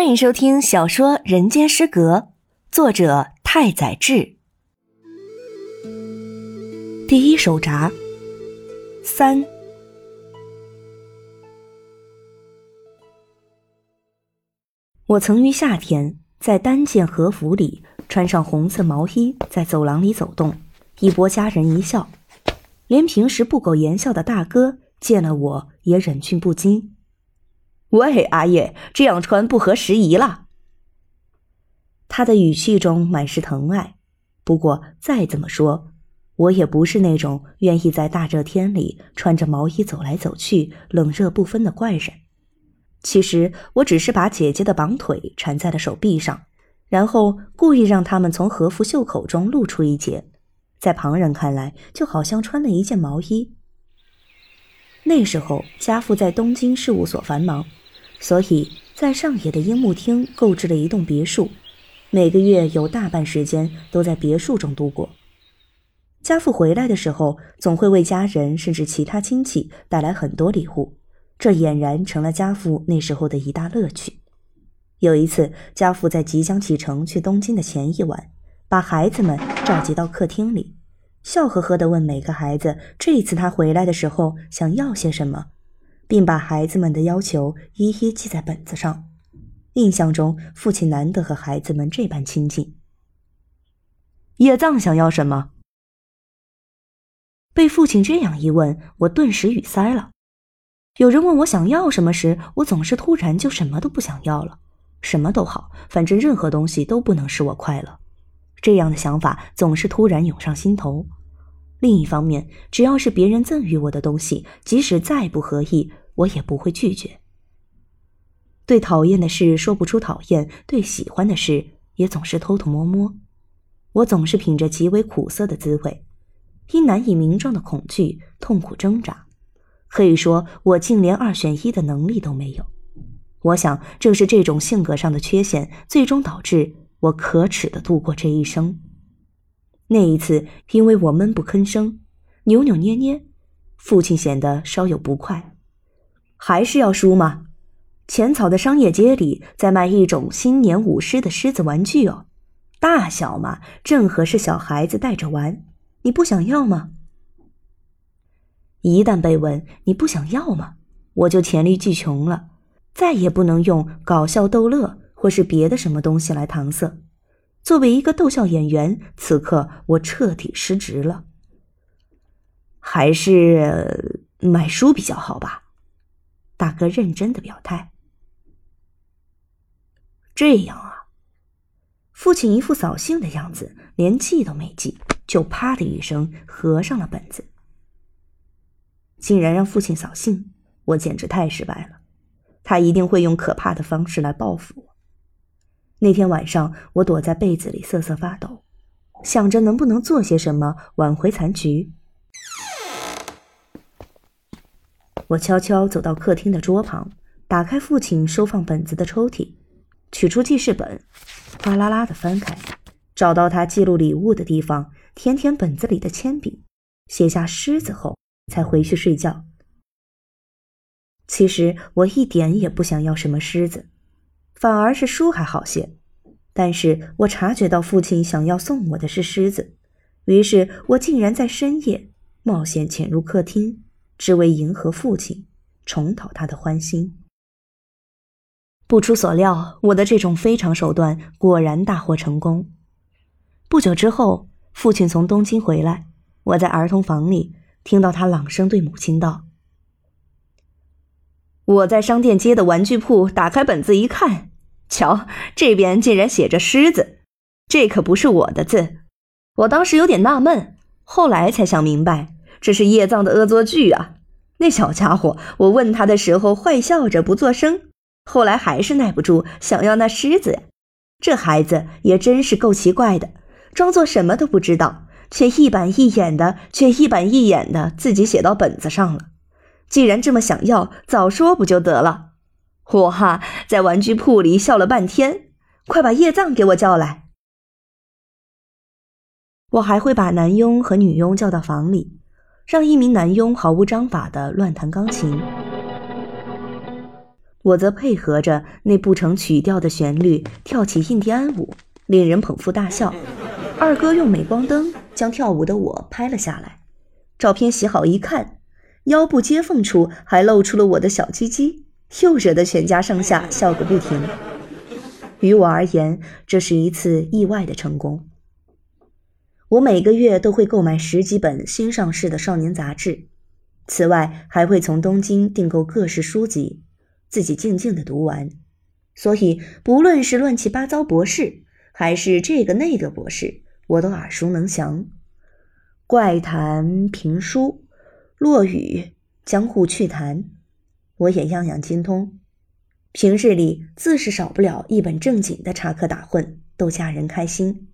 欢迎收听小说《人间失格》，作者太宰治。第一手札三。我曾于夏天在单件和服里穿上红色毛衣，在走廊里走动，一博佳人一笑，连平时不苟言笑的大哥见了我也忍俊不禁。喂，阿叶，这样穿不合时宜了。他的语气中满是疼爱。不过再怎么说，我也不是那种愿意在大热天里穿着毛衣走来走去、冷热不分的怪人。其实我只是把姐姐的绑腿缠在了手臂上，然后故意让他们从和服袖口中露出一截，在旁人看来就好像穿了一件毛衣。那时候家父在东京事务所繁忙。所以在上野的樱木町购置了一栋别墅，每个月有大半时间都在别墅中度过。家父回来的时候，总会为家人甚至其他亲戚带来很多礼物，这俨然成了家父那时候的一大乐趣。有一次，家父在即将启程去东京的前一晚，把孩子们召集到客厅里，笑呵呵地问每个孩子：“这一次他回来的时候想要些什么？”并把孩子们的要求一一记在本子上。印象中，父亲难得和孩子们这般亲近。叶藏想要什么？被父亲这样一问，我顿时语塞了。有人问我想要什么时，我总是突然就什么都不想要了。什么都好，反正任何东西都不能使我快乐。这样的想法总是突然涌上心头。另一方面，只要是别人赠予我的东西，即使再不合意，我也不会拒绝。对讨厌的事说不出讨厌，对喜欢的事也总是偷偷摸摸。我总是品着极为苦涩的滋味，因难以名状的恐惧痛苦挣扎。可以说，我竟连二选一的能力都没有。我想，正是这种性格上的缺陷，最终导致我可耻的度过这一生。那一次，因为我闷不吭声，扭扭捏捏，父亲显得稍有不快。还是要输吗？浅草的商业街里在卖一种新年舞狮的狮子玩具哦，大小嘛，正合适小孩子带着玩。你不想要吗？一旦被问你不想要吗，我就黔驴技穷了，再也不能用搞笑逗乐或是别的什么东西来搪塞。作为一个逗笑演员，此刻我彻底失职了。还是买书比较好吧。大哥认真的表态。这样啊，父亲一副扫兴的样子，连记都没记，就啪的一声合上了本子。竟然让父亲扫兴，我简直太失败了。他一定会用可怕的方式来报复我。那天晚上，我躲在被子里瑟瑟发抖，想着能不能做些什么挽回残局。我悄悄走到客厅的桌旁，打开父亲收放本子的抽屉，取出记事本，哗啦啦的翻开，找到他记录礼物的地方，舔舔本子里的铅笔，写下狮子后，才回去睡觉。其实我一点也不想要什么狮子，反而是书还好些。但是我察觉到父亲想要送我的是狮子，于是我竟然在深夜冒险潜入客厅。只为迎合父亲，重讨他的欢心。不出所料，我的这种非常手段果然大获成功。不久之后，父亲从东京回来，我在儿童房里听到他朗声对母亲道：“我在商店街的玩具铺打开本子一看，瞧，这边竟然写着‘狮子’，这可不是我的字。我当时有点纳闷，后来才想明白。”这是叶藏的恶作剧啊！那小家伙，我问他的时候坏笑着不作声，后来还是耐不住想要那狮子呀。这孩子也真是够奇怪的，装作什么都不知道，却一板一眼的，却一板一眼的自己写到本子上了。既然这么想要，早说不就得了？我哈在玩具铺里笑了半天，快把叶藏给我叫来。我还会把男佣和女佣叫到房里。让一名男佣毫无章法的乱弹钢琴。我则配合着那不成曲调的旋律跳起印第安舞，令人捧腹大笑。二哥用镁光灯将跳舞的我拍了下来，照片洗好一看，腰部接缝处还露出了我的小鸡鸡，又惹得全家上下笑个不停。于我而言，这是一次意外的成功。我每个月都会购买十几本新上市的少年杂志，此外还会从东京订购各式书籍，自己静静的读完。所以，不论是乱七八糟博士，还是这个那个博士，我都耳熟能详。怪谈、评书、落语、江户趣谈，我也样样精通。平日里自是少不了一本正经的插科打诨，逗家人开心。